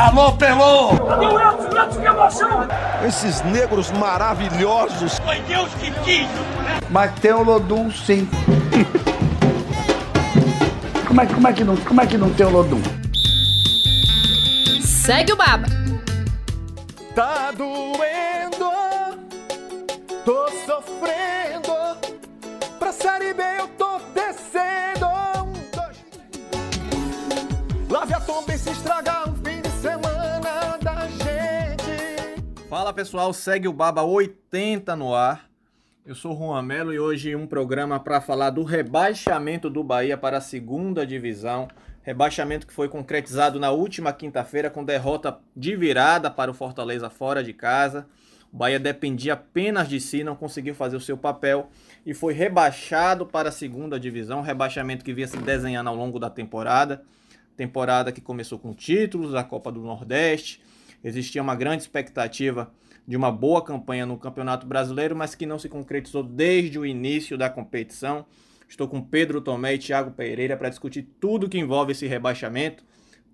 Alô, Pelô! Cadê o Edson? Edson, que emoção! Esses negros maravilhosos. Foi Deus que quis, né? Mas tem o Lodum, sim. como, é, como, é que não, como é que não tem o Lodum? Segue o Baba. Tá doendo, tô sofrendo. Pra série B eu Fala pessoal, segue o Baba 80 no ar. Eu sou Juan Melo e hoje um programa para falar do rebaixamento do Bahia para a segunda divisão. Rebaixamento que foi concretizado na última quinta-feira com derrota de virada para o Fortaleza fora de casa. O Bahia dependia apenas de si, não conseguiu fazer o seu papel e foi rebaixado para a segunda divisão. Rebaixamento que vinha se desenhando ao longo da temporada. Temporada que começou com títulos da Copa do Nordeste. Existia uma grande expectativa de uma boa campanha no Campeonato Brasileiro, mas que não se concretizou desde o início da competição. Estou com Pedro Tomé e Thiago Pereira para discutir tudo que envolve esse rebaixamento.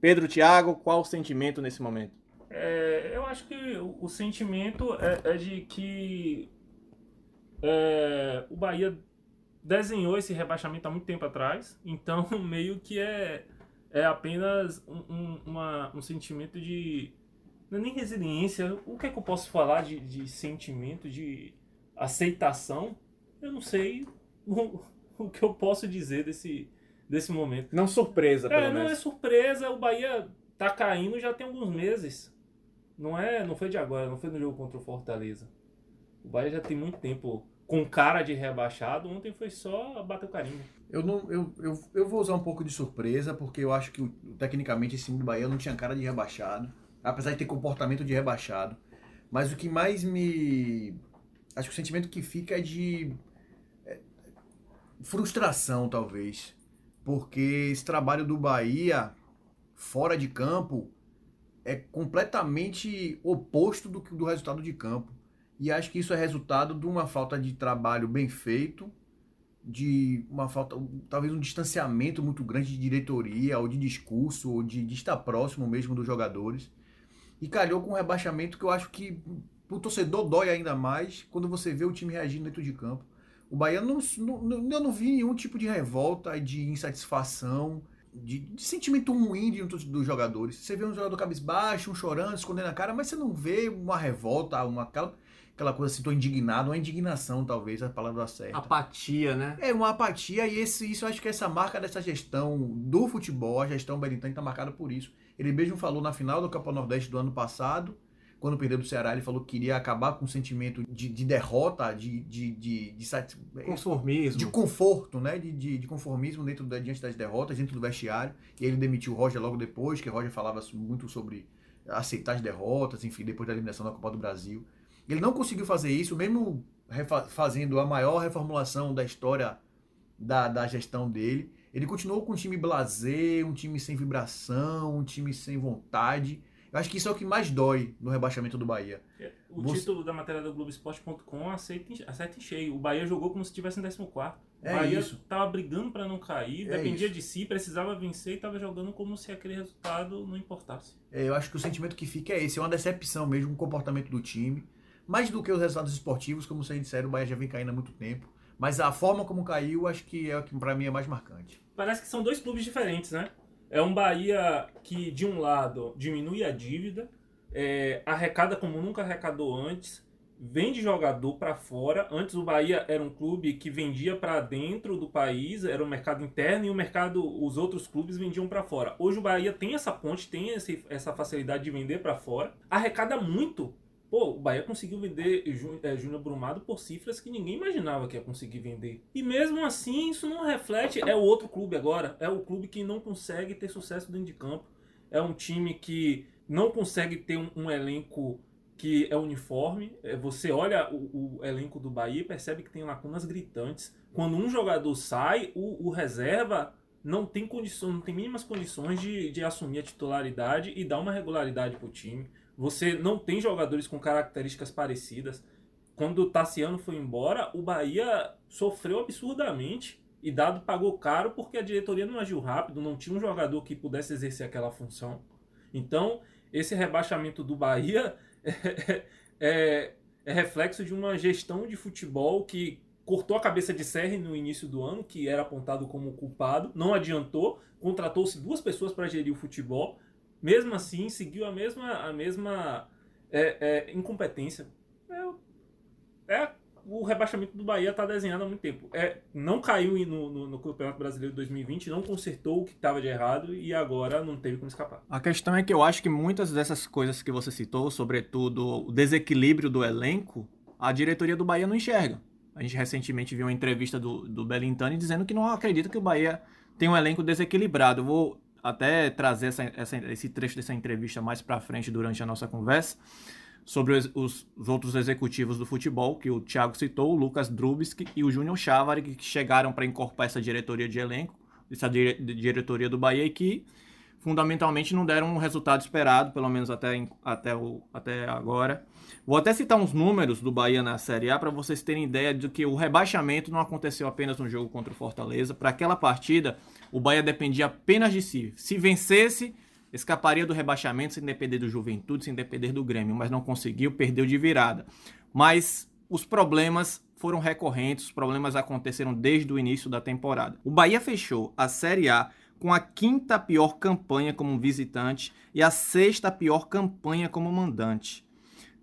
Pedro, Thiago, qual o sentimento nesse momento? É, eu acho que o, sentimento é, é de que é, o Bahia desenhou esse rebaixamento há muito tempo atrás, então meio que é, é apenas um, um, uma, um sentimento de. Não é nem resiliência, o que é que eu posso falar de, de sentimento, de aceitação? Eu não sei o, o que eu posso dizer desse, desse momento. Não surpresa, pelo É, não é menos. surpresa, o Bahia tá caindo já tem alguns meses. Não é, não foi de agora, não foi no jogo contra o Fortaleza. O Bahia já tem muito tempo com cara de rebaixado, ontem foi só bater o carimbo. Eu, não, eu, eu, eu vou usar um pouco de surpresa, porque eu acho que tecnicamente esse time do Bahia não tinha cara de rebaixado, apesar de ter comportamento de rebaixado. Mas o que mais me. Acho que o sentimento que fica é de. é, frustração, talvez. Porque esse trabalho do Bahia, fora de campo, é completamente oposto do, do resultado de campo. E acho que isso é resultado de uma falta de trabalho bem feito, de uma falta, talvez um distanciamento muito grande de diretoria, ou de discurso, ou de, de estar próximo mesmo dos jogadores. E calhou com um rebaixamento que eu acho que o torcedor dói ainda mais quando você vê o time reagindo dentro de campo. O Bahia não, não, eu não vi nenhum tipo de revolta, de insatisfação, de, de sentimento ruim de um dos jogadores. Você vê um jogador cabisbaixo, um chorando, escondendo a cara, mas você não vê uma revolta, uma, aquela, aquela coisa assim, tô indignado, uma indignação, talvez, a palavra certa. Apatia, né? É uma apatia e esse, isso eu acho que essa marca dessa gestão do futebol, a gestão Benitani está marcada por isso. Ele mesmo falou na final do Copa Nordeste do ano passado, quando perdeu do Ceará, ele falou que queria acabar com o sentimento de, de derrota, de, de, de, de, Conformismo. de conforto, né? De, de, de conformismo dentro da, diante das derrotas, dentro do vestiário. E ele demitiu o Roger logo depois, que o Roger falava muito sobre aceitar as derrotas, enfim, depois da eliminação da Copa do Brasil. Ele não conseguiu fazer isso, mesmo fazendo a maior reformulação da história da, da gestão dele. Ele continuou com um time blasé, um time sem vibração, um time sem vontade. Eu acho que isso é o que mais dói no rebaixamento do Bahia. O Você- título da matéria do Globoesporte.com acerta em cheio. O Bahia jogou como se estivesse em 14. O É Bahia isso. tava brigando para não cair, É dependia isso. de si, precisava vencer e tava jogando como se aquele resultado não importasse. É, eu acho que o sentimento que fica é esse, é uma decepção mesmo com o comportamento do time. Mais do que os resultados esportivos, como vocês disseram, o Bahia já vem caindo há muito tempo. Mas a forma como caiu, acho que é o que pra mim é mais marcante. Parece que são dois clubes diferentes, né? É um Bahia que, de um lado, diminui a dívida, é, arrecada como nunca arrecadou antes, vende jogador para fora. Antes o Bahia era um clube que vendia para dentro do país, era o mercado interno e o mercado, os outros clubes vendiam para fora. Hoje o Bahia tem essa ponte, tem esse, essa facilidade de vender para fora, arrecada muito. Pô, o Bahia conseguiu vender é, Júnior Brumado por cifras que ninguém imaginava que ia conseguir vender. E mesmo assim, isso não reflete. É o outro clube agora. É o clube que não consegue ter sucesso dentro de campo. É um time que não consegue ter um, um elenco que é uniforme. É, Você olha o, o elenco do Bahia e percebe que tem lacunas gritantes. Quando um jogador sai, o, o reserva não tem condições, não tem mínimas condições de, de assumir a titularidade e dar uma regularidade pro time. Você não tem jogadores com características parecidas. Quando o Tassiano foi embora, o Bahia sofreu absurdamente e Dado pagou caro porque a diretoria não agiu rápido, não tinha um jogador que pudesse exercer aquela função. Então, esse rebaixamento do Bahia é, é, é reflexo de uma gestão de futebol que cortou a cabeça de Serri no início do ano, que era apontado como culpado, não adiantou, contratou-se duas pessoas para gerir o futebol, mesmo assim seguiu a mesma, a mesma é, é, incompetência. É, é o rebaixamento do Bahia está desenhado há muito tempo. É, não caiu no, no, no Campeonato Brasileiro de 2020, não consertou o que estava de errado e agora não teve como escapar. A questão é que eu acho que muitas dessas coisas que você citou, sobretudo o desequilíbrio do elenco, a diretoria do Bahia não enxerga. A gente recentemente viu uma entrevista do, do Belintani dizendo que não acredita que o Bahia tem um elenco desequilibrado. Eu vou até trazer essa, essa, esse trecho dessa entrevista mais para frente durante a nossa conversa sobre os, os, os, outros executivos do futebol, que o Thiago citou, o Lucas Drubski e o Júnior Chávari, que chegaram para incorporar essa diretoria de elenco, essa dire, diretoria do Bahia, e que fundamentalmente não deram um resultado esperado, pelo menos até, até, o, até agora. Vou até citar uns números do Bahia na Série A para vocês terem ideia de que o rebaixamento não aconteceu apenas no jogo contra o Fortaleza. Para aquela partida, o Bahia dependia apenas de si. Se vencesse, escaparia do rebaixamento sem depender do Juventude, sem depender do Grêmio, mas não conseguiu, perdeu de virada. Mas os problemas foram recorrentes, os problemas aconteceram desde o início da temporada. O Bahia fechou a Série A com a quinta pior campanha como visitante e a sexta pior campanha como mandante.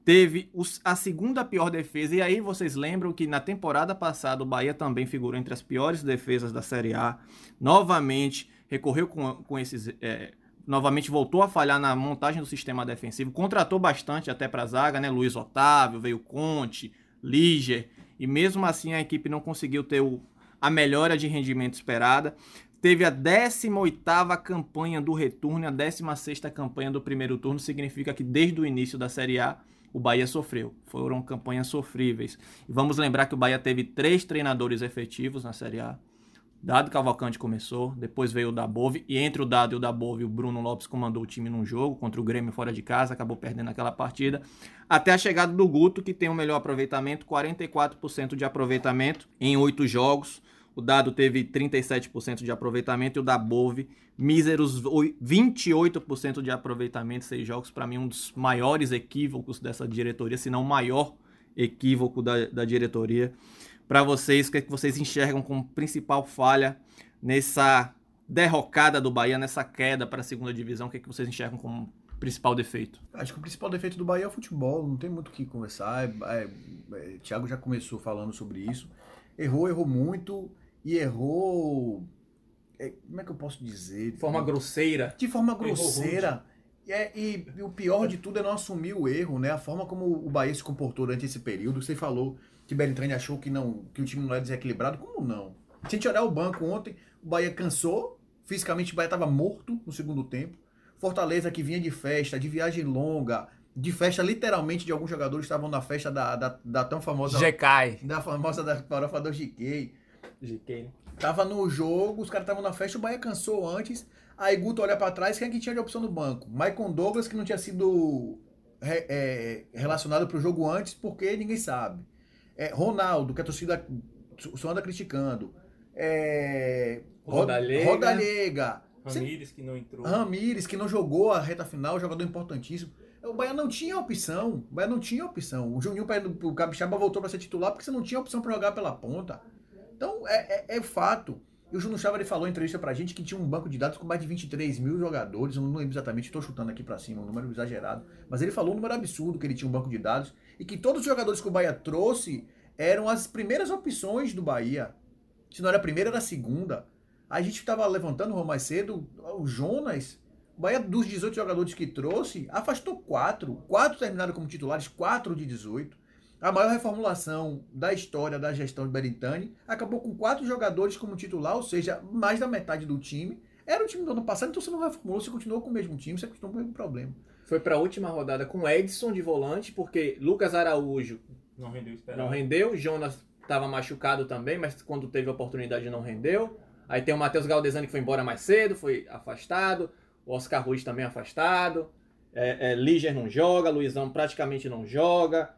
Teve a segunda pior defesa, e aí vocês lembram que na temporada passada o Bahia também figurou entre as piores defesas da Série A. Novamente recorreu com, com esses. É, novamente voltou a falhar na montagem do sistema defensivo, contratou bastante até para a zaga, né? Luiz Otávio, veio Conte, Liger, e mesmo assim a equipe não conseguiu ter o, a melhora de rendimento esperada. Teve a 18ª campanha do retorno e a 16ª campanha do primeiro turno, significa que desde o início da Série A o Bahia sofreu. Foram campanhas sofríveis. E vamos lembrar que o Bahia teve três treinadores efetivos na Série A. Dado Cavalcante começou, depois veio o Dabove, e entre o Dado e o Dabove, o Bruno Lopes comandou o time num jogo contra o Grêmio fora de casa, acabou perdendo aquela partida, até a chegada do Guto, que tem o melhor aproveitamento, 44% de aproveitamento em oito jogos. O Dado teve 37% de aproveitamento e o Dabove, míseros 28% de aproveitamento, seis jogos, para mim um dos maiores equívocos dessa diretoria, se não o maior equívoco da, da diretoria para vocês, o que, é que vocês enxergam como principal falha nessa derrocada do Bahia, nessa queda para a segunda divisão, o que, é que vocês enxergam como principal defeito? Acho que o principal defeito do Bahia é o futebol, não tem muito o que conversar. É, é, é, Thiago já começou falando sobre isso. Errou, errou muito e errou. É, como é que eu posso dizer? De forma grosseira. De forma grosseira. É, e, e, o pior de tudo é não assumir o erro, né? A forma como o Bahia se comportou durante esse período. Você falou que Bertrand achou que, não, que o time não é desequilibrado. Como não? Se a gente olhar o banco ontem, o Bahia cansou, fisicamente o Bahia estava morto no segundo tempo. Fortaleza que vinha de festa, de viagem longa, de festa literalmente de alguns jogadores estavam na festa da, da, da tão famosa... GK. Da famosa da farofa do GK. GK, né? Tava no jogo, os caras estavam na festa, o Bahia cansou antes. Aí Guto olha para trás, quem é que tinha de opção no banco? Maicon Douglas, que não tinha sido é, é, relacionado para o jogo antes, porque ninguém sabe. É, Ronaldo, que a torcida só anda criticando. É, Rodalega. Rodallega. Ramires, que não entrou. Ramires, que não jogou a reta final, jogador importantíssimo. O Bahia não tinha opção. O Bahia não tinha opção. O Juninho, o Capixaba voltou para ser titular porque você não tinha opção para jogar pela ponta. Então, é, é, é fato. E o Juno Chava ele falou em entrevista pra gente que tinha um banco de dados com mais de 23 mil jogadores. Eu não lembro exatamente, estou chutando aqui para cima, um número exagerado. Mas ele falou um número absurdo que ele tinha um banco de dados e que todos os jogadores que o Bahia trouxe eram as primeiras opções do Bahia. Se não era a primeira, era a segunda. A gente estava levantando mais cedo, o Jonas, o Bahia dos 18 jogadores que trouxe, afastou quatro. Quatro terminaram como titulares, quatro de 18. A maior reformulação da história da gestão de Berintani acabou com quatro jogadores como titular, ou seja, mais da metade do time. Era o time do ano passado, então você não reformulou, você continuou com o mesmo time, você continuou com o mesmo problema. Foi para a última rodada com Edson de volante, porque Lucas Araújo não rendeu esperado. Não rendeu, Jonas estava machucado também, mas quando teve a oportunidade não rendeu. Aí tem o Matheus Galdesani que foi embora mais cedo, foi afastado. O Oscar Ruiz também afastado. É, é, Liger não joga, Luizão praticamente não joga.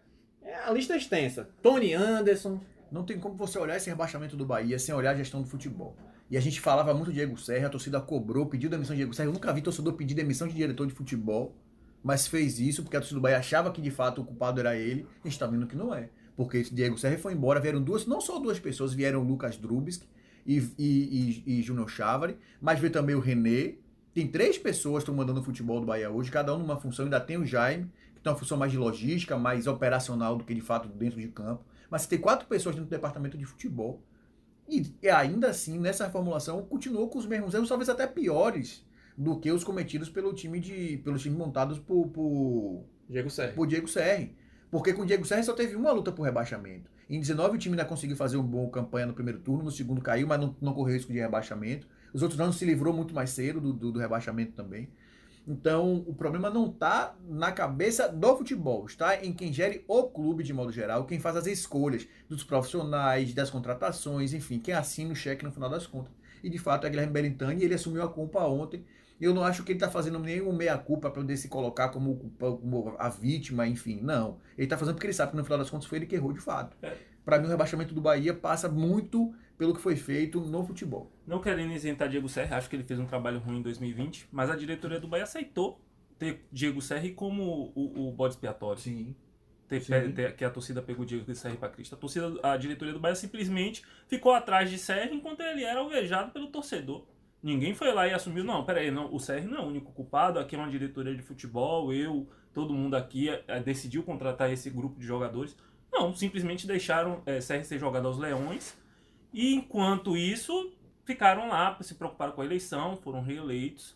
A lista é extensa. Tony Anderson. Não tem como você olhar esse rebaixamento do Bahia sem olhar a gestão do futebol. E a gente falava muito de Diego Serra, a torcida cobrou, pediu demissão de Diego Serra. Eu nunca vi torcedor pedir demissão de diretor de futebol. mas fez isso porque a torcida do Bahia achava que de fato o culpado era ele. A gente tá vendo que não é. Porque Diego Serra foi embora, vieram duas, não só duas pessoas, vieram Lucas Drubski e, e, e, e Júnior Chávari, mas veio também o René. Tem três pessoas que estão mandando o futebol do Bahia hoje, cada um numa função, ainda tem o Jaime, tem uma função mais de logística, mais operacional do que de fato dentro de campo. Mas você tem quatro pessoas dentro do departamento de futebol. E, e ainda assim, nessa formulação, continuou com os mesmos erros, talvez até piores do que os cometidos pelo time de. pelos times montados por, por, Diego Serra. por Diego Serri. Porque com o Diego Serri só teve uma luta por rebaixamento. Em 19 o time ainda conseguiu fazer uma boa campanha no primeiro turno, no segundo caiu, mas não, não correu risco de rebaixamento. Os outros anos se livrou muito mais cedo do, do, do rebaixamento também. Então, o problema não está na cabeça do futebol, está em quem gere o clube de modo geral, quem faz as escolhas dos profissionais, das contratações, enfim, quem assina o cheque no final das contas. E de fato é Guilherme Belintani, ele assumiu a culpa ontem. Eu não acho que ele está fazendo nenhum meia-culpa para poder se colocar como, como, a vítima, enfim. Não. Ele está fazendo porque ele sabe que no final das contas foi ele que errou de fato. É. Para mim, o rebaixamento do Bahia passa muito pelo que foi feito no futebol. Não querendo isentar Diego Serra, acho que ele fez um trabalho ruim em 2020, mas a diretoria do Bahia aceitou ter Diego Serra como o, o bode expiatório. Sim. Ter, Sim. ter- que a torcida pegou Diego Serra pra Cristo. A torcida, a diretoria do Bahia simplesmente ficou atrás de Serra enquanto ele era alvejado pelo torcedor. Ninguém foi lá e assumiu, não, peraí, não, o Serra não é o único culpado, aqui é uma diretoria de futebol, eu, todo mundo aqui eh, decidiu contratar esse grupo de jogadores. Não, simplesmente deixaram é, Serra ser jogado aos leões e enquanto isso ficaram lá, se preocuparam com a eleição, foram reeleitos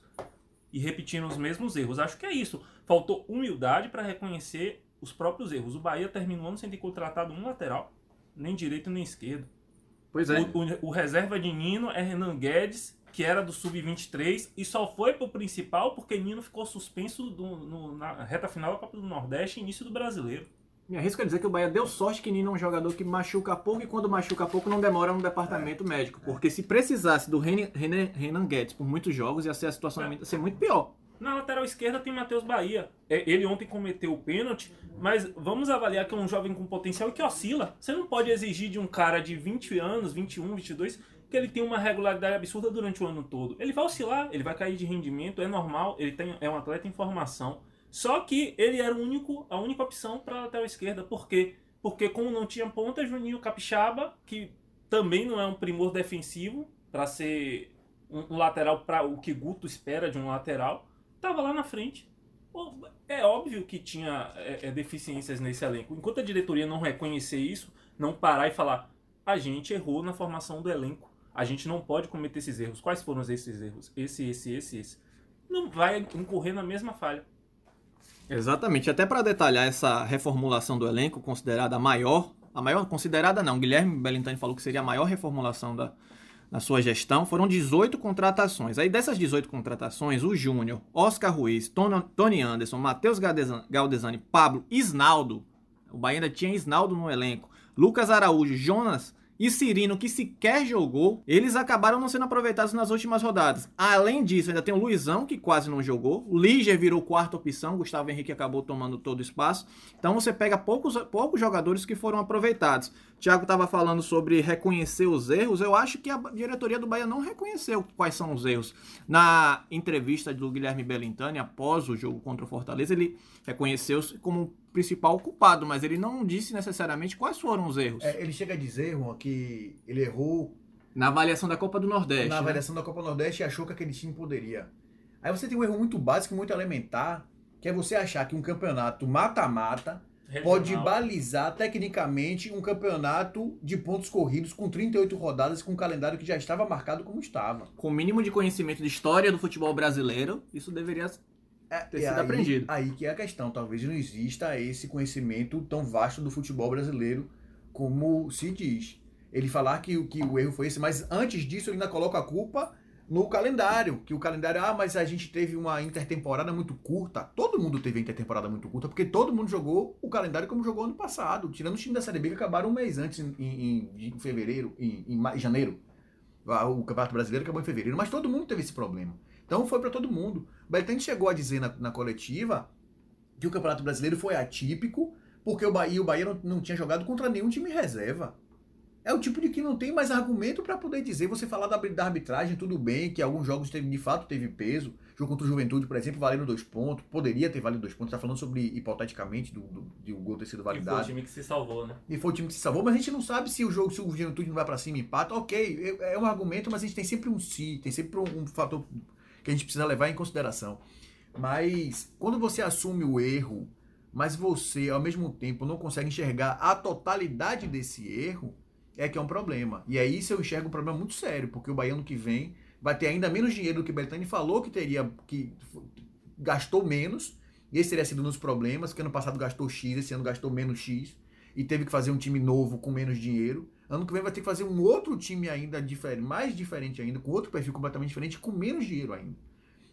e repetindo os mesmos erros. Acho que é isso. Faltou humildade para reconhecer os próprios erros. O Bahia terminou o ano sem ter contratado um lateral, nem direito nem esquerdo. Pois é. O, o- o reserva de Nino é Renan Guedes, que era do Sub-23, e só foi pro principal porque Nino ficou suspenso do- no- na reta final da Copa do Nordeste e início do Brasileiro. Me arrisco a dizer que o Bahia deu sorte que Nino é um jogador que machuca pouco e quando machuca pouco não demora no departamento médico. Porque se precisasse do Renan, Renan, Renan Guedes por muitos jogos, ia ser a situação ia ser muito pior. Na lateral esquerda tem Matheus Bahia. É, Ele ontem cometeu o pênalti, mas vamos avaliar que é um jovem com potencial e que oscila. Você não pode exigir de um cara de 20 anos, 21, 22, que ele tenha uma regularidade absurda durante o ano todo. Ele vai oscilar, ele vai cair de rendimento, é normal, ele tem, é um atleta em formação. Só que ele era o único, a única opção para a lateral esquerda. Por quê? Porque como não tinha ponta, Juninho Capixaba, que também não é um primor defensivo para ser um, lateral para o que Guto espera de um lateral, tava lá na frente. É óbvio que tinha é, é, deficiências nesse elenco. Enquanto a diretoria não reconhecer isso, não parar e falar, a gente errou na formação do elenco. A gente não pode cometer esses erros. Quais foram esses erros? Esse, esse, esse, esse. Não vai incorrer na mesma falha. Exatamente. Até para detalhar essa reformulação do elenco, considerada a maior, a maior considerada não, Guilherme Belintani falou que seria a maior reformulação da, na sua gestão, foram 18 contratações. Aí dessas 18 contratações, o Júnior, Oscar Ruiz, Ton- Tony Anderson, Matheus Galdesani, Pablo, Isnaldo, o Bahia ainda tinha Isnaldo no elenco, Lucas Araújo, Jonas e Cirino, que sequer jogou, eles acabaram não sendo aproveitados nas últimas rodadas. Além disso, ainda tem o Luizão, que quase não jogou. O Líger virou quarta opção, Gustavo Henrique acabou tomando todo o espaço. Então você pega poucos, poucos jogadores que foram aproveitados. Thiago estava falando sobre reconhecer os erros. Eu acho que a diretoria do Bahia não reconheceu quais são os erros. Na entrevista do Guilherme Belintani, após o jogo contra o Fortaleza, ele reconheceu-se como principal culpado, mas ele não disse necessariamente quais foram os erros. É, ele chega a dizer, Juan, que ele errou Na avaliação da Copa do Nordeste. na né? avaliação da Copa Nordeste e achou que aquele time poderia. Aí você tem um erro muito básico, muito elementar, que é você achar que um campeonato mata-mata pode balizar tecnicamente um campeonato de pontos corridos com 38 rodadas com um calendário que já estava marcado como estava. Com o mínimo de conhecimento de história do futebol brasileiro, isso deveria É, Ter sido aí, aprendido. Aí que é a questão. Talvez não exista esse conhecimento tão vasto do futebol brasileiro como se diz. Ele falar que, o- que o erro foi esse, mas antes disso ele ainda coloca a culpa no calendário. Que o calendário, ah, mas a gente teve uma intertemporada muito curta. Todo mundo teve intertemporada muito curta, porque todo mundo jogou o calendário como jogou ano passado. Tirando os times da Série B que acabaram um mês antes, em, em- em fevereiro, em, em janeiro. Ah, O Campeonato Brasileiro acabou em fevereiro, mas todo mundo teve esse problema. Então foi para todo mundo. Beltrán chegou a dizer na, na coletiva que o Campeonato Brasileiro foi atípico porque o Bahia, o Bahia não, não tinha jogado contra nenhum time reserva. É o tipo de que não tem mais argumento para poder dizer, você falar da, da arbitragem, tudo bem, que alguns jogos teve, de fato teve peso. Jogo contra o Juventude, por exemplo, valendo dois pontos. Poderia ter valido dois pontos. Tá falando sobre, hipoteticamente, do, do, de o gol ter sido E foi o validado. time que se salvou, né? E foi o time que se salvou, mas a gente não sabe se o jogo, se o Juventude não vai pra cima e empata. Ok, é é um argumento, mas a gente tem sempre um se, tem sempre um, um fator que a gente precisa levar em consideração. Mas quando você assume o erro, mas você ao mesmo tempo não consegue enxergar a totalidade desse erro, é que é um problema. E aí isso eu enxergo um problema muito sério, porque o baiano que vem vai ter ainda menos dinheiro do que o Beltrani falou que teria, que gastou menos. E esse teria sido um dos problemas, que ano passado gastou X, esse ano gastou menos X e teve que fazer um time novo com menos dinheiro. Ano que vem vai ter que fazer um outro time ainda diferente, mais diferente ainda, com outro perfil completamente diferente, com menos dinheiro ainda.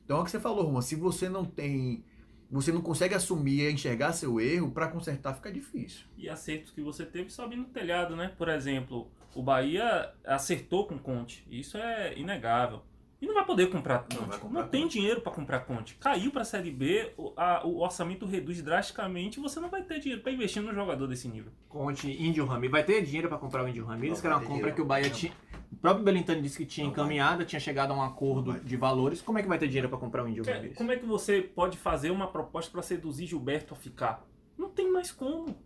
Então é o que você falou, Roma, se você não tem, você não consegue assumir enxergar seu erro, para consertar fica difícil. E acertos que você teve sobe no telhado, né? Por exemplo, o Bahia acertou com o Conte. Isso é inegável. E não vai poder comprar Conte. Não Não, comprar tem Conte. dinheiro para comprar Conte. Caiu para a Série B, o, a- o orçamento reduz drasticamente e você não vai ter dinheiro para investir num jogador desse nível. Conte, Índio Ramírez. Vai ter dinheiro para comprar o Índio Ramírez, Não, que era uma compra dinheiro. que o Bahia Não. tinha. O próprio Belintani disse que tinha Não encaminhada, tinha chegado a um acordo Não de valores. Como é que vai ter dinheiro para comprar o Índio Ramírez? Como é que você pode fazer uma proposta para seduzir Gilberto a ficar? Não tem mais como.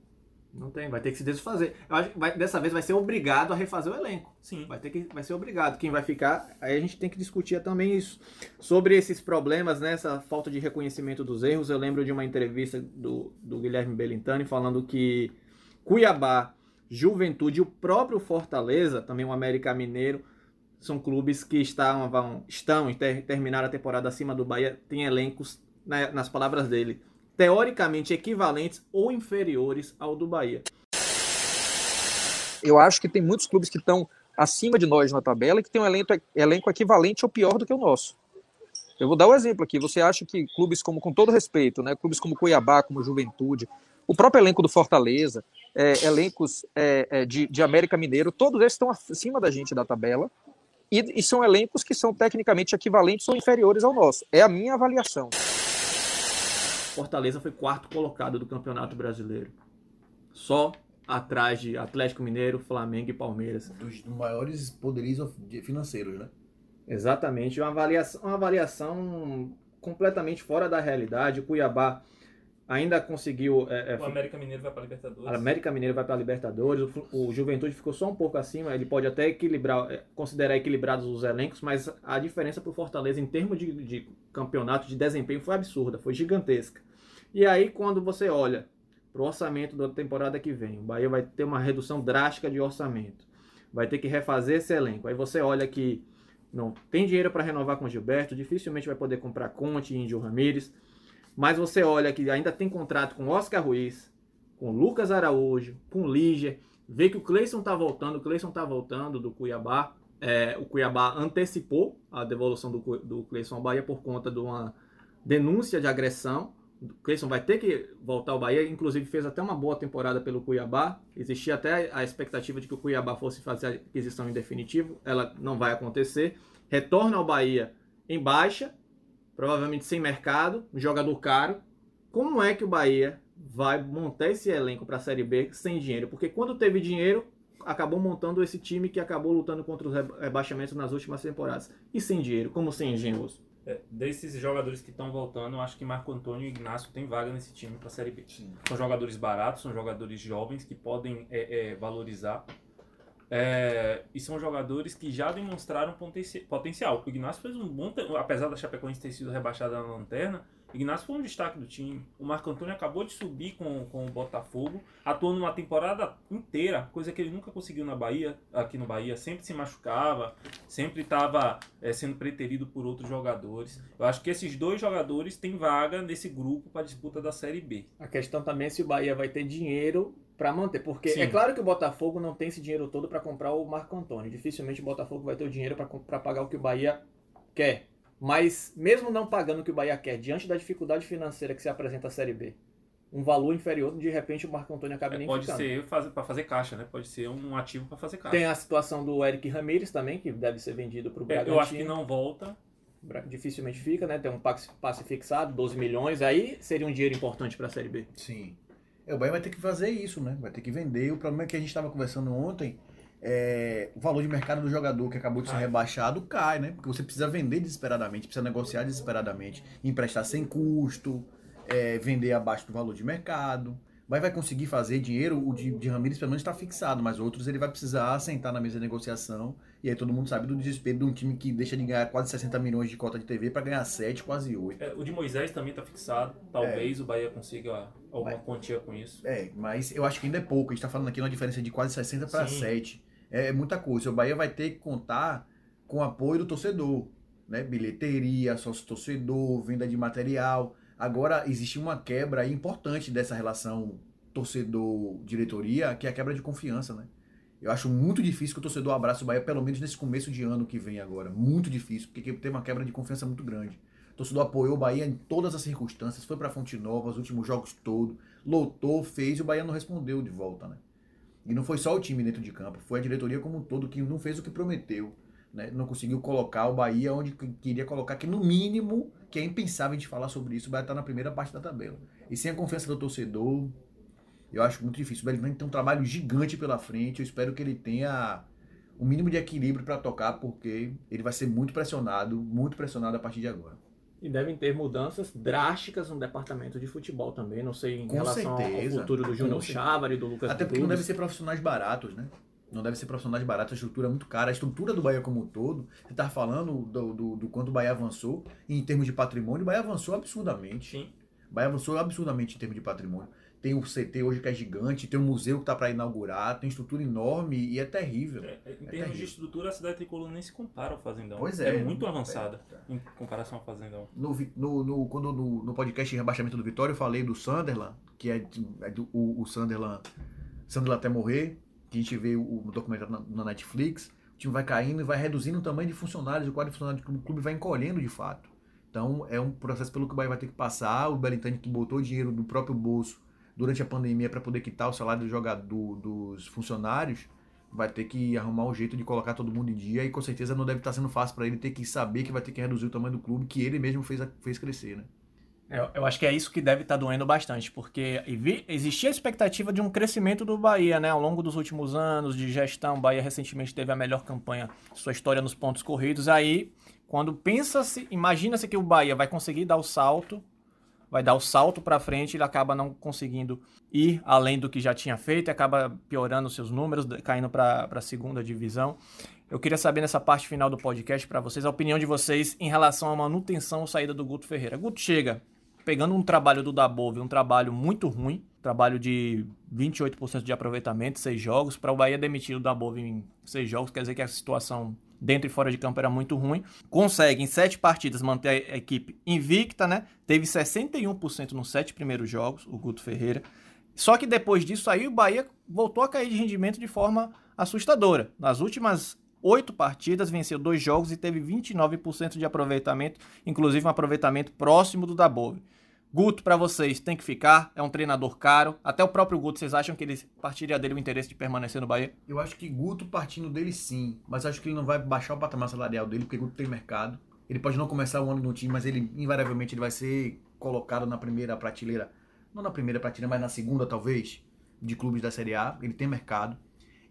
Não tem, vai ter que se desfazer. Eu acho que vai- dessa vez vai ser obrigado a refazer o elenco. Sim. Vai ter que vai ser obrigado. Quem vai ficar, aí a gente tem que discutir também isso. Sobre esses problemas, né, essa falta de reconhecimento dos erros, eu lembro de uma entrevista do, do Guilherme Belintani falando que Cuiabá, Juventude e o próprio Fortaleza, também o América Mineiro, são clubes que estão, vão, estão em ter, terminar a temporada acima do Bahia, tem elencos, né, nas palavras dele, teoricamente equivalentes ou inferiores ao do Bahia. Eu acho que tem muitos clubes que estão acima de nós na tabela e que tem um elenco, elenco equivalente ou pior do que o nosso. Eu vou dar um exemplo aqui. Você acha que clubes como, com todo respeito, né, clubes como Cuiabá, como Juventude, o próprio elenco do Fortaleza, é, elencos é, é, de, de América Mineiro, todos esses estão acima da gente da tabela e, e são elencos que são tecnicamente equivalentes ou inferiores ao nosso. É a minha avaliação. Fortaleza foi quarto colocado do Campeonato Brasileiro. Só atrás de Atlético Mineiro, Flamengo e Palmeiras. Dos maiores poderios financeiros, né? Exatamente, uma avaliação, uma avaliação completamente fora da realidade. O Cuiabá ainda conseguiu. é, é, O América Mineiro vai para Libertadores. a América Mineiro vai para a Libertadores, o, o Juventude ficou só um pouco acima, ele pode até equilibrar, é, considerar equilibrados os elencos, mas a diferença para o Fortaleza em termos de, de campeonato, de desempenho, foi absurda, foi gigantesca. E aí, quando você olha para o orçamento da temporada que vem, o Bahia vai ter uma redução drástica de orçamento, vai ter que refazer esse elenco. Aí você olha que não tem dinheiro para renovar com o Gilberto, dificilmente vai poder comprar Conte e Índio Ramírez, mas você olha que ainda tem contrato com Oscar Ruiz, com Lucas Araújo, com Líger, vê que o Cleison tá voltando, o Cleison tá voltando do Cuiabá, é, o Cuiabá antecipou a devolução do, do Cleison ao Bahia por conta de uma denúncia de agressão, Cleison vai ter que voltar ao Bahia, inclusive fez até uma boa temporada pelo Cuiabá, existia até a expectativa de que o Cuiabá fosse fazer a aquisição em definitivo, ela não vai acontecer, retorna ao Bahia em baixa, provavelmente sem mercado, um jogador caro, como é que o Bahia vai montar esse elenco para a Série B sem dinheiro? Porque quando teve dinheiro, acabou montando esse time que acabou lutando contra os reba- rebaixamentos nas últimas temporadas. E sem dinheiro, como sem engenhoso? É, desses jogadores que estão voltando, eu acho que Marco Antônio e Ignacio tem vaga nesse time para a Série B. São jogadores baratos, são jogadores jovens que podem é, é, valorizar. É, e são jogadores que já demonstraram potenci- potencial. O Ignacio fez um bom. Apesar da Chapecoense ter sido rebaixada na lanterna, Ignacio foi um destaque do time. O Marco Antônio acabou de subir com, com o Botafogo, atuou numa temporada inteira, coisa que ele nunca conseguiu na Bahia, aqui no Bahia. Sempre se machucava, sempre estava sendo preterido por outros jogadores. Eu acho que esses dois jogadores têm vaga nesse grupo para disputa da Série B. A questão também é se o Bahia vai ter dinheiro para manter. Porque Sim. é claro que o Botafogo não tem esse dinheiro todo para comprar o Marco Antônio. Dificilmente o Botafogo vai ter o dinheiro para pagar o que o Bahia quer. Mas mesmo não pagando o que o Bahia quer, diante da dificuldade financeira que se apresenta a Série B, um valor inferior, de repente o Marco Antônio acaba É, nem pode ficando. ser para fazer caixa, né? Pode ser um ativo para fazer caixa. Tem a situação do Eric Ramírez também, que deve ser vendido para o É, Bragantino. eu acho que não volta. Dificilmente fica, né? Tem um passe, passe fixado, 12 milhões, aí seria um dinheiro importante para a Série B. Sim. É, o Bahia vai ter que fazer isso, né? Vai ter que vender. O problema é que a gente estava conversando ontem é, o valor de mercado do jogador que acabou de ser Cai. rebaixado cai, né? Porque você precisa vender desesperadamente, precisa negociar desesperadamente, emprestar sem custo, é, vender abaixo do valor de mercado. Vai, vai conseguir fazer dinheiro, o de, de Ramires pelo menos está fixado, mas outros ele vai precisar sentar na mesa de negociação. E aí todo mundo sabe do desespero de um time que deixa de ganhar quase 60 milhões de cota de TV para ganhar 7, quase 8. É, o de Moisés também tá fixado. Talvez o Bahia consiga alguma Vai. quantia com isso. É, mas eu acho que ainda é pouco. A gente tá falando aqui uma diferença de quase 60 para Sim. 7. É, muita coisa. O Bahia vai ter que contar com o apoio do torcedor, né? Bilheteria, sócio torcedor, venda de material. Agora existe uma quebra importante dessa relação torcedor-diretoria, que é a quebra de confiança, né? Eu acho muito difícil que o torcedor abrace o Bahia, pelo menos nesse começo de ano que vem agora. Muito difícil, porque tem uma quebra de confiança muito grande. O torcedor apoiou o Bahia em todas as circunstâncias, foi pra Fonte Nova, os últimos jogos todos, lotou, fez e o Bahia não respondeu de volta, né? E não foi só o time dentro de campo, foi a diretoria como um todo que não fez o que prometeu. Né? Não conseguiu colocar o Bahia onde que- queria colocar, que no mínimo, que é impensável a gente falar sobre isso, o Bahia estar na primeira parte da tabela. E sem a confiança do torcedor, eu acho muito difícil. O Bellingham tem um trabalho gigante pela frente, eu espero que ele tenha o mínimo de equilíbrio para tocar, porque ele vai ser muito pressionado, muito pressionado a partir de agora. E devem ter mudanças drásticas no departamento de futebol também. Não sei em Com relação certeza. ao futuro do Júnior. Chávari, do Lucas Até porque não devem ser profissionais baratos, né? Não deve ser profissionais baratos, a estrutura é muito cara. A estrutura do Bahia como um todo, você estava falando do, do, do quanto o Bahia avançou, em termos de patrimônio, o Bahia avançou absurdamente. Sim. O Bahia avançou absurdamente em termos de patrimônio. Tem o CT hoje que é gigante, tem o museu que está para inaugurar, tem estrutura enorme e é terrível. É, é, em termos terrível. de estrutura, a cidade tricolor nem se compara ao Fazendão. Pois é. É muito avançada em comparação ao Fazendão. No, no, no- quando no, no podcast de rebaixamento do Vitória eu falei do Sunderland, que é, é do, o, o Sunderland, Sunderland até morrer, que a gente vê o, o documentário na, na Netflix, o time vai caindo e vai reduzindo o tamanho de funcionários, o quadro de funcionários do clube vai encolhendo de fato. Então é um processo pelo que o Bahia vai ter que passar, o Belintani que botou dinheiro do próprio bolso durante a pandemia para poder quitar o salário do jogador, dos funcionários, vai ter que arrumar um jeito de colocar todo mundo em dia e com certeza não deve estar sendo fácil para ele ter que saber que vai ter que reduzir o tamanho do clube que ele mesmo fez, fez crescer, né? Eu, eu acho que é isso que deve estar doendo bastante, porque existia a expectativa de um crescimento do Bahia, né? Ao longo dos últimos anos de gestão, o Bahia recentemente teve a melhor campanha sua história nos pontos corridos. Aí, quando pensa-se, imagina-se que o Bahia vai conseguir dar o salto, vai dar o salto para frente, ele acaba não conseguindo ir além do que já tinha feito, acaba piorando seus números, caindo para a segunda divisão. Eu queria saber nessa parte final do podcast para vocês a opinião de vocês em relação à manutenção ou saída do Guto Ferreira. Guto chega pegando um trabalho do Dabove, um trabalho muito ruim, trabalho de 28% de aproveitamento, seis jogos, para o Bahia demitir o Dabove em seis jogos, quer dizer que a situação dentro e fora de campo era muito ruim. Consegue em sete partidas manter a equipe invicta, né? Teve 61% nos sete primeiros jogos, o Guto Ferreira. Só que depois disso aí o Bahia voltou a cair de rendimento de forma assustadora. Nas últimas oito partidas, venceu dois jogos e teve 29% de aproveitamento, inclusive um aproveitamento próximo do Dabove. Guto, para vocês, tem que ficar, é um treinador caro. Até o próprio Guto, vocês acham que ele partiria dele o interesse de permanecer no Bahia? Eu acho que Guto partindo dele sim, mas acho que ele não vai baixar o patamar salarial dele, porque Guto tem mercado. Ele pode não começar o ano no time, mas ele invariavelmente ele vai ser colocado na primeira prateleira, não na primeira prateleira, mas na segunda talvez, de clubes da Série A. Ele tem mercado.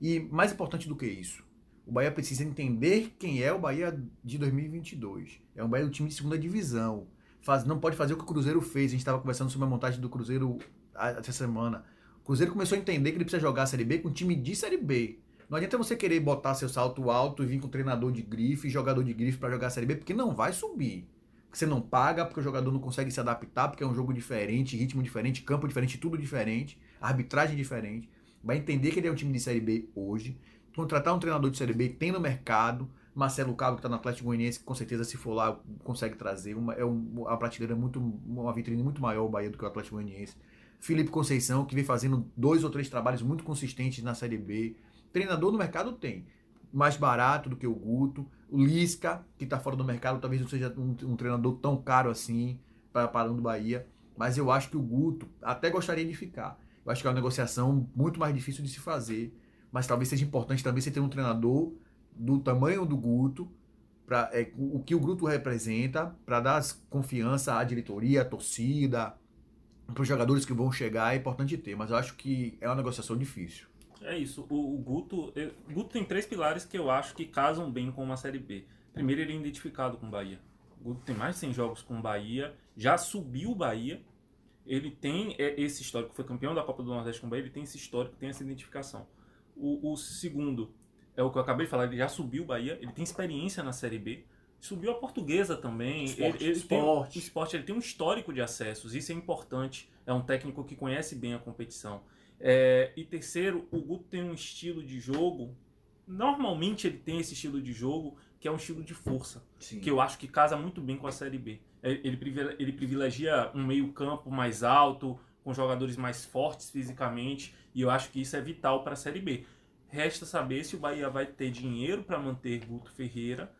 E mais importante do que isso, o Bahia precisa entender quem é o Bahia de 2022. É um Bahia do time de segunda divisão. Faz, não pode fazer o que o Cruzeiro fez. A gente estava conversando sobre a montagem do Cruzeiro essa semana. O Cruzeiro começou a entender que ele precisa jogar a Série B com um time de Série B. Não adianta você querer botar seu salto alto e vir com treinador de grife, jogador de grife para jogar a Série B, porque não vai subir. Você não paga, porque o jogador não consegue se adaptar, porque é um jogo diferente, ritmo diferente, campo diferente, tudo diferente, arbitragem diferente. Vai entender que ele é um time de Série B hoje. Contratar um treinador de Série B tem no mercado. Marcelo Cabo, que está no Atlético Goianiense, que com certeza, se for lá, consegue trazer. Uma, é um, uma prateleira muito. uma vitrine muito maior o Bahia do que o Atlético Goianiense. Felipe Conceição, que vem fazendo dois ou três trabalhos muito consistentes na Série B. Treinador no mercado tem. Mais barato do que o Guto. O Lisca, que está fora do mercado, talvez não seja um, um treinador tão caro assim para parando do Bahia. Mas eu acho que o Guto até gostaria de ficar. Eu acho que é uma negociação muito mais difícil de se fazer. Mas talvez seja importante também você ter um treinador do tamanho do Guto, pra, é, o que o Guto representa, para dar confiança à diretoria, à torcida, para os jogadores que vão chegar, é importante ter. Mas eu acho que é uma negociação difícil. É isso. O, o Guto, eu- Guto tem três pilares que eu acho que casam bem com uma Série B. Primeiro, ele é identificado com o Bahia. O Guto tem mais de 100 jogos com o Bahia, já subiu o Bahia. Ele tem é, esse histórico, foi campeão da Copa do Nordeste com o Bahia, ele tem esse histórico, tem essa identificação. O, o segundo é o que eu acabei de falar, ele já subiu o Bahia, ele tem experiência na Série B. Subiu a portuguesa também. Esporte, ele, ele Tem, esporte. o esporte ele tem um histórico de acessos, isso é importante. É um técnico que conhece bem a competição. É, e terceiro, o Guto tem um estilo de jogo. Normalmente ele tem esse estilo de jogo que é um estilo de força, Sim. que eu acho que casa muito bem com a Série B. É, Ele, ele privilegia um meio-campo mais alto, com jogadores mais fortes fisicamente, e eu acho que isso é vital para a Série B. Resta saber se o Bahia vai ter dinheiro para manter Guto Ferreira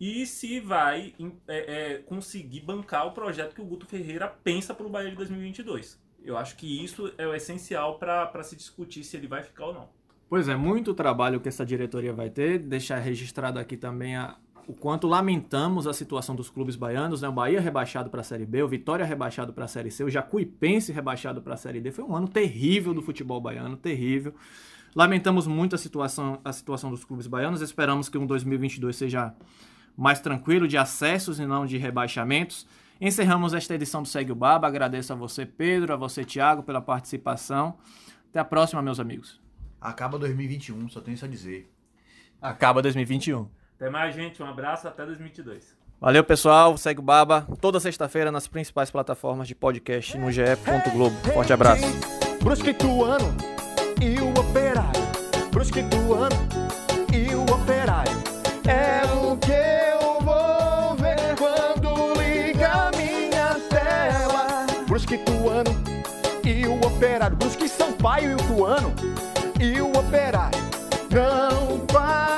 e se vai é, é, conseguir bancar o projeto que o Guto Ferreira pensa para o Bahia de 2022. Eu acho que isso é o essencial para se discutir se ele vai ficar ou não. Pois é, muito trabalho que essa diretoria vai ter. Deixar registrado aqui também a- o quanto lamentamos a situação dos clubes baianos. Né? O Bahia rebaixado para a Série B, o Vitória rebaixado para a Série C, o Jacuipense rebaixado para a Série D. Foi um ano terrível do futebol baiano, terrível. Lamentamos muito a situação, a situação dos clubes baianos. Esperamos que um 2022 seja mais tranquilo de acessos e não de rebaixamentos. Encerramos esta edição do Segue o Baba. Agradeço a você, Pedro, a você, Thiago, pela participação. Até a próxima, meus amigos. Acaba 2021, só tenho isso a dizer. Acaba 2021. Até mais, gente. Um abraço. Até 2022. Valeu, pessoal. Segue o Baba toda sexta-feira nas principais plataformas de podcast no ge.globo. Forte abraço. E o. Brusquituano e o operário. É o que eu vou ver quando liga minha tela. Brusquituano e o operário. Brusque Sampaio e o Tuano e o operário. Não passa